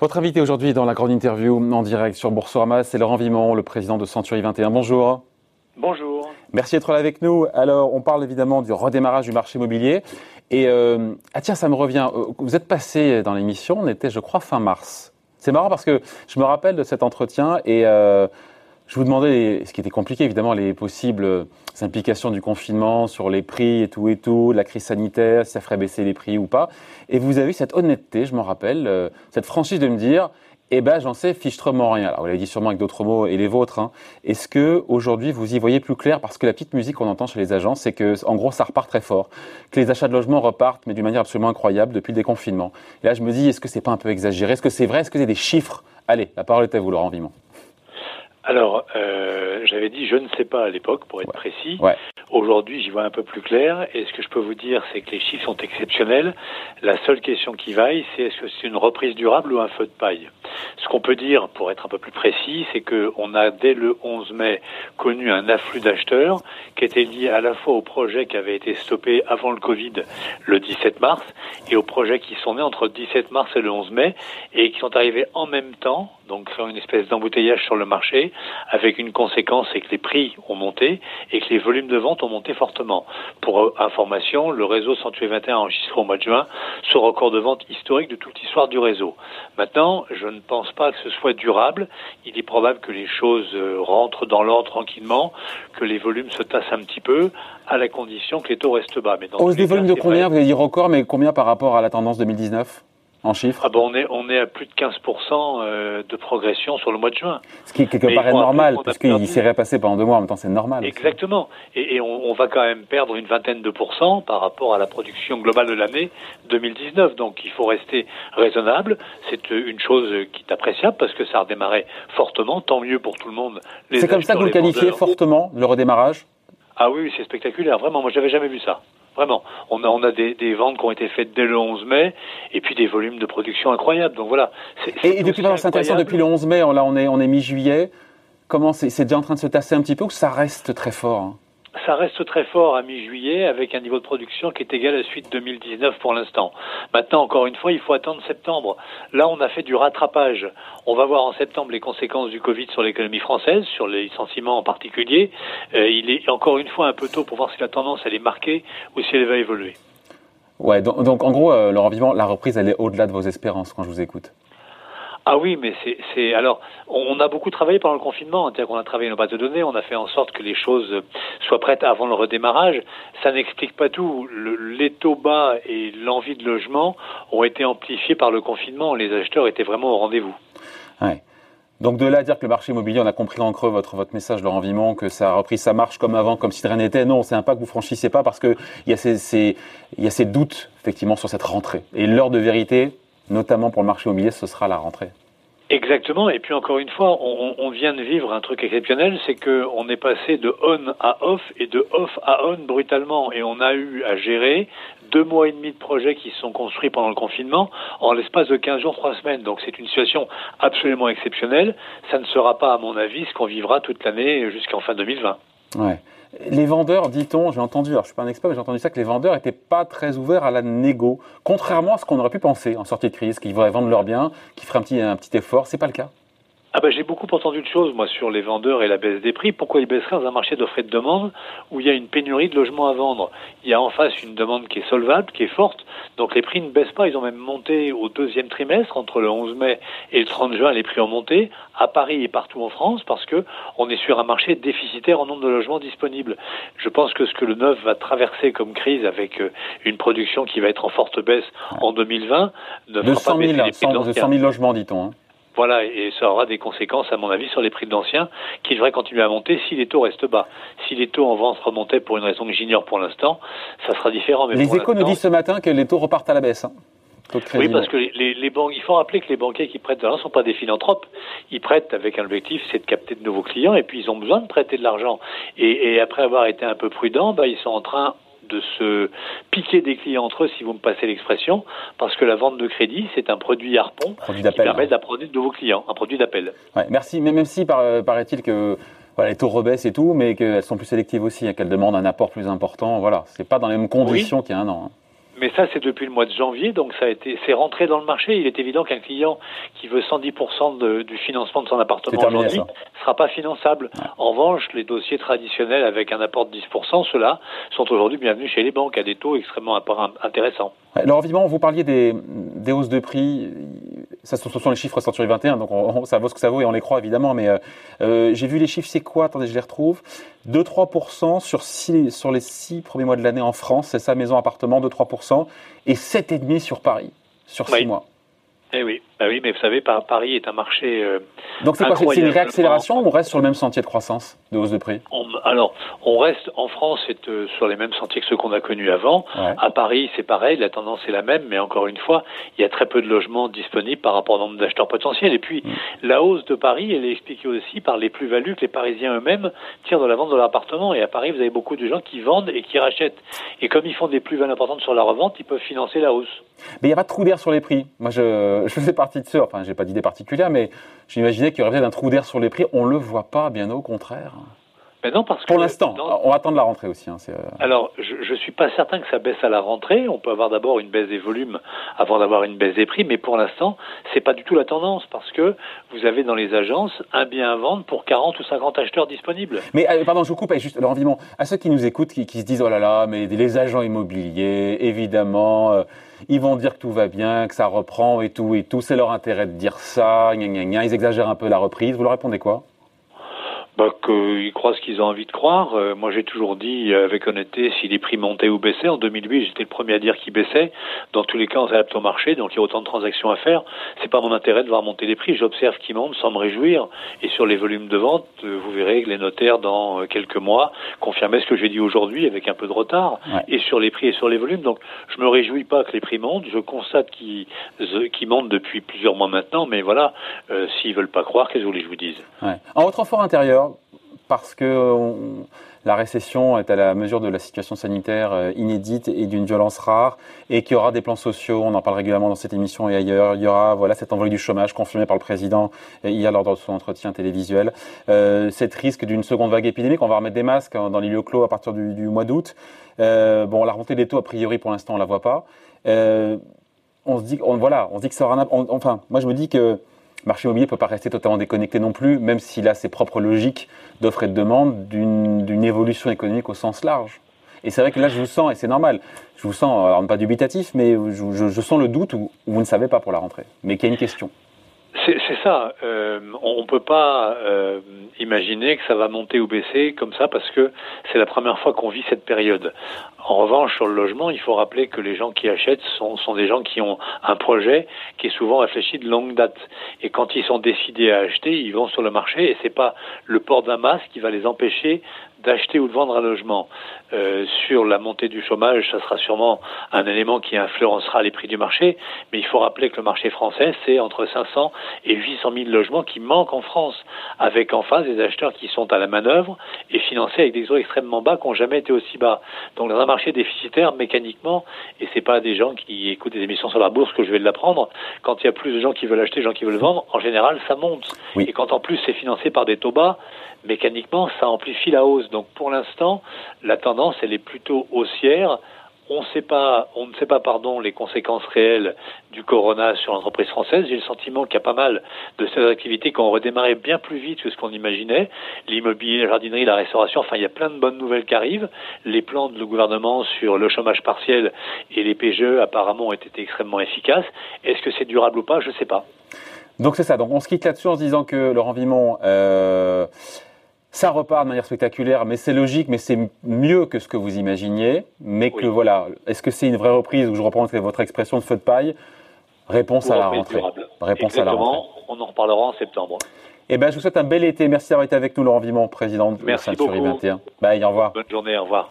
Votre invité aujourd'hui dans la grande interview en direct sur Boursorama, c'est Laurent Vimon, le président de Century 21. Bonjour. Bonjour. Merci d'être là avec nous. Alors, on parle évidemment du redémarrage du marché immobilier. Et euh, ah tiens, ça me revient. Euh, vous êtes passé dans l'émission, on était, je crois, fin mars. C'est marrant parce que je me rappelle de cet entretien et euh, je vous demandais, ce qui était compliqué évidemment, les possibles implications du confinement sur les prix et tout et tout, la crise sanitaire, si ça ferait baisser les prix ou pas. Et vous avez eu cette honnêteté, je m'en rappelle, euh, cette franchise de me dire, eh ben j'en sais fichtrement rien. Alors vous l'avez dit sûrement avec d'autres mots et les vôtres. Hein. Est-ce que aujourd'hui vous y voyez plus clair? Parce que la petite musique qu'on entend chez les agents, c'est que en gros ça repart très fort, que les achats de logements repartent mais d'une manière absolument incroyable depuis le déconfinement. Et là je me dis, est-ce que c'est pas un peu exagéré? Est-ce que c'est vrai? Est-ce que c'est des chiffres? Allez, la parole est à vous, Laurent Vimon. Alors, euh, j'avais dit je ne sais pas à l'époque, pour être précis. Aujourd'hui, j'y vois un peu plus clair. Et ce que je peux vous dire, c'est que les chiffres sont exceptionnels. La seule question qui vaille, c'est est-ce que c'est une reprise durable ou un feu de paille? Ce qu'on peut dire, pour être un peu plus précis, c'est qu'on a dès le 11 mai connu un afflux d'acheteurs qui était lié à la fois au projet qui avait été stoppé avant le Covid le 17 mars et aux projets qui sont nés entre le 17 mars et le 11 mai et qui sont arrivés en même temps donc créant une espèce d'embouteillage sur le marché, avec une conséquence, c'est que les prix ont monté et que les volumes de vente ont monté fortement. Pour euh, information, le réseau Century 21 a enregistré au mois de juin ce record de vente historique de toute l'histoire du réseau. Maintenant, je ne pense pas que ce soit durable. Il est probable que les choses euh, rentrent dans l'ordre tranquillement, que les volumes se tassent un petit peu, à la condition que les taux restent bas. Mais dans Hausse des volumes de combien Vous avez dit record, mais combien par rapport à la tendance 2019 en chiffres ah ben on, est, on est à plus de 15% euh, de progression sur le mois de juin. Ce qui quelque part est normal, parce qu'il s'est repassé pendant deux mois, en même temps c'est normal. Exactement. Et, et on, on, va quand même perdre une vingtaine de pourcents par rapport à la production globale de l'année 2019. Donc il faut rester raisonnable. C'est une chose qui est appréciable parce que ça a redémarré fortement. Tant mieux pour tout le monde. C'est comme ça que vous le qualifiez fortement, le redémarrage? Ah oui, c'est spectaculaire. Vraiment, moi j'avais jamais vu ça. Vraiment. On a, on a des, des, ventes qui ont été faites dès le 11 mai et puis des volumes de production incroyables. Donc voilà. et, depuis, c'est intéressant, depuis le 11 mai, là on est, on est mi-juillet. Comment c'est, c'est déjà en train de se tasser un petit peu ou ça reste très fort hein? Ça reste très fort à mi-juillet avec un niveau de production qui est égal à suite 2019 pour l'instant. Maintenant, encore une fois, il faut attendre septembre. Là, on a fait du rattrapage. On va voir en septembre les conséquences du Covid sur l'économie française, sur les licenciements en particulier. Euh, il est encore une fois un peu tôt pour voir si la tendance elle est marquée ou si elle va évoluer. Ouais, donc, en gros, euh, Laurent Vivant, la reprise elle est au-delà de vos espérances quand je vous écoute. Ah oui, mais c'est alors on a beaucoup travaillé pendant le confinement, c'est-à-dire qu'on a travaillé nos bases de données, on a fait en sorte que les choses soient prêtes avant le redémarrage. Ça n'explique pas tout. les taux bas et l'envie de logement ont été amplifiés par le confinement. Les acheteurs étaient vraiment au rendez-vous. Donc de là dire que le marché immobilier, on a compris en creux votre, votre message, Laurent Vimon, que ça a repris sa marche comme avant, comme si de rien n'était. Non, c'est un pas que vous franchissez pas parce qu'il y, y a ces doutes, effectivement, sur cette rentrée. Et l'heure de vérité, notamment pour le marché immobilier, ce sera la rentrée. Exactement. Et puis encore une fois, on, on vient de vivre un truc exceptionnel, c'est que on est passé de on à off et de off à on brutalement, et on a eu à gérer deux mois et demi de projets qui sont construits pendant le confinement en l'espace de 15 jours, trois semaines. Donc c'est une situation absolument exceptionnelle. Ça ne sera pas, à mon avis, ce qu'on vivra toute l'année jusqu'en fin 2020. Ouais. Les vendeurs, dit-on, j'ai entendu, alors je suis pas un expert, mais j'ai entendu ça, que les vendeurs n'étaient pas très ouverts à la négo, contrairement à ce qu'on aurait pu penser en sortie de crise, qu'ils voudraient vendre leurs biens, qu'ils feraient un petit, un petit effort. C'est pas le cas. Ah ben, j'ai beaucoup entendu de choses, moi, sur les vendeurs et la baisse des prix. Pourquoi ils baisseraient dans un marché d'offre et de demande où il y a une pénurie de logements à vendre? Il y a en face une demande qui est solvable, qui est forte, donc les prix ne baissent pas. Ils ont même monté au deuxième trimestre, entre le 11 mai et le 30 juin, les prix ont monté à Paris et partout en France parce que on est sur un marché déficitaire en nombre de logements disponibles. Je pense que ce que le neuf va traverser comme crise avec euh, une production qui va être en forte baisse en 2020 ne fera pas baisser les prix de 100 000 logements, dit-on. Hein. Voilà, et ça aura des conséquences, à mon avis, sur les prix de l'ancien, qui devraient continuer à monter si les taux restent bas. Si les taux en vente remontaient pour une raison que j'ignore pour l'instant, ça sera différent. Mais les échos nous disent ce matin que les taux repartent à la baisse. Hein. Oui, parce que les, les, banques, il faut rappeler que les banquiers qui prêtent de l'argent ne sont pas des philanthropes. Ils prêtent avec un objectif, c'est de capter de nouveaux clients, et puis ils ont besoin de prêter de l'argent. Et, et, après avoir été un peu prudents, bah, ils sont en train de se piquer des clients entre eux, si vous me passez l'expression, parce que la vente de crédit, c'est un produit harpon qui permet d'apprendre de nouveaux clients, un produit d'appel. Ouais, merci, mais même si euh, paraît-il que voilà, les taux rebaissent et tout, mais qu'elles sont plus sélectives aussi, hein, qu'elles demandent un apport plus important. Voilà, c'est pas dans les mêmes conditions qu'il y a un an. Hein. Mais ça c'est depuis le mois de janvier, donc ça a été, c'est rentré dans le marché. Il est évident qu'un client qui veut 110% du financement de son appartement aujourd'hui ne sera pas finançable. En revanche, les dossiers traditionnels avec un apport de 10%, ceux-là sont aujourd'hui bienvenus chez les banques à des taux extrêmement intéressants. Alors évidemment, vous parliez des, des hausses de prix ça, ce sont les chiffres Century 21, donc ça vaut ce que ça vaut et on les croit évidemment. Mais euh, euh, j'ai vu les chiffres, c'est quoi? Attendez, je les retrouve. 2-3% sur, sur les 6 premiers mois de l'année en France, c'est ça, maison, appartement, 2-3%, et 7,5% sur Paris, sur 6 mois. Eh oui, bah oui, mais vous savez, Paris est un marché. Euh, Donc c'est quoi C'est une réaccélération ou on reste sur le même sentier de croissance, de hausse de prix? Alors, on reste en France, c'est euh, sur les mêmes sentiers que ceux qu'on a connus avant. À Paris, c'est pareil, la tendance est la même, mais encore une fois, il y a très peu de logements disponibles par rapport au nombre d'acheteurs potentiels. Et puis, mm. la hausse de Paris, elle est expliquée aussi par les plus-values que les Parisiens eux-mêmes tirent de la vente de leur appartement. Et à Paris, vous avez beaucoup de gens qui vendent et qui rachètent. Et comme ils font des plus-values importantes sur la revente, ils peuvent financer la hausse. Mais il n'y a pas de trou d'air sur les prix. Moi, je, je faisais partie de ceux, enfin, j'ai pas d'idée particulière, mais j'imaginais qu'il y aurait peut-être un trou d'air sur les prix. On ne le voit pas, bien au contraire. Mais non, parce Pour l'instant, on va attendre la rentrée aussi. Hein, euh, Alors, je ne suis pas certain que ça baisse à la rentrée. On peut avoir d'abord une baisse des volumes avant d'avoir une baisse des prix, mais pour l'instant, c'est pas du tout la tendance parce que vous avez dans les agences un bien à vendre pour 40 ou 50 acheteurs disponibles. Mais euh, pardon, je vous coupe. Juste, à ceux qui nous écoutent, qui, se disent oh là là, mais les agents immobiliers, évidemment. Euh, ils vont dire que tout va bien, que ça reprend et tout et tout. C'est leur intérêt de dire ça. Ils exagèrent un peu la reprise. Vous leur répondez quoi? Bah, qu'ils croient ce qu'ils ont envie de croire. Euh, moi, j'ai toujours dit euh, avec honnêteté si les prix montaient ou baissaient. En 2008, j'étais le premier à dire qu'ils baissaient. Dans tous les cas, on s'adapte au marché, donc il y a autant de transactions à faire. C'est pas mon intérêt de voir monter les prix. J'observe qu'ils montent sans me réjouir. Et sur les volumes de vente, euh, vous verrez que les notaires, dans quelques mois, confirmaient ce que j'ai dit aujourd'hui avec un peu de retard. Et sur les prix et sur les volumes. Donc, je me réjouis pas que les prix montent. Je constate qu'ils qu montent depuis plusieurs mois maintenant. Mais voilà, s'ils veulent pas croire, qu'est-ce que vous voulez que je vous dise? Ouais. En votre fort intérieur, parce que la récession est à la mesure de la situation sanitaire euh, inédite et d'une violence rare, et qu'il y aura des plans sociaux, on en parle régulièrement dans cette émission et ailleurs, il y aura voilà, cet envol du chômage confirmé par le président hier lors de son entretien télévisuel, euh, risque d'une seconde vague épidémique, on va remettre des masques hein, dans les lieux clos à partir du, mois d'août. Euh, bon, la remontée des taux, a priori, pour l'instant, on la voit pas. on se dit, voilà, on se dit que ça aura un, enfin, moi je me dis que marché immobilier ne peut pas rester totalement déconnecté non plus, même s'il a ses propres logiques d'offre et de demande d'une évolution économique au sens large. Et c'est vrai que là, je vous sens, et c'est normal, je vous sens, alors pas dubitatif, mais je, sens le doute où, vous ne savez pas pour la rentrée, mais qu'il y a une question. C'est ça. Euh, on ne peut pas euh, imaginer que ça va monter ou baisser comme ça parce que c'est la première fois qu'on vit cette période. En revanche, sur le logement, il faut rappeler que les gens qui achètent sont, sont des gens qui ont un projet qui est souvent réfléchi de longue date. Et quand ils sont décidés à acheter, ils vont sur le marché et c'est pas le port d'un masque qui va les empêcher d'acheter ou de vendre un logement. Euh, sur la montée du chômage, ça sera sûrement un élément qui influencera les prix du marché, mais il faut rappeler que le marché français, c'est entre 500 et 800 000 logements qui manquent en France, avec en face des acheteurs qui sont à la manœuvre financés avec des taux extrêmement bas qui n'ont jamais été aussi bas. Donc dans un marché déficitaire, mécaniquement, et c'est pas des gens qui écoutent des émissions sur la bourse que je vais l'apprendre, quand il y a plus de gens qui veulent acheter, de gens qui veulent vendre, en général, ça monte. Et quand en plus c'est financé par des taux bas, mécaniquement, ça amplifie la hausse. Donc pour l'instant, la tendance, elle est plutôt haussière. On, sait pas, on ne sait pas pardon, les conséquences réelles du corona sur l'entreprise française. J'ai le sentiment qu'il y a pas mal de ces activités qui ont redémarré bien plus vite que ce qu'on imaginait. L'immobilier, la jardinerie, la restauration, enfin il y a plein de bonnes nouvelles qui arrivent. Les plans du gouvernement sur le chômage partiel et les PGE apparemment ont été extrêmement efficaces. Est-ce que c'est durable ou pas? Je ne sais pas. Donc c'est ça. Donc on se quitte là-dessus en se disant que Laurent Vimon... Euh ça repart de manière spectaculaire, mais c'est logique, mais c'est mieux que ce que vous imaginiez. Mais que voilà, est-ce que c'est une vraie reprise où je reprends votre expression de feu de paille? Réponse à la rentrée. Réponse à la rentrée. On en reparlera en septembre. Eh ben, je vous souhaite un bel été. Merci d'avoir été avec nous, Laurent Vimon, président de Merci beaucoup. 21. Bye, au revoir. Bonne journée, au revoir.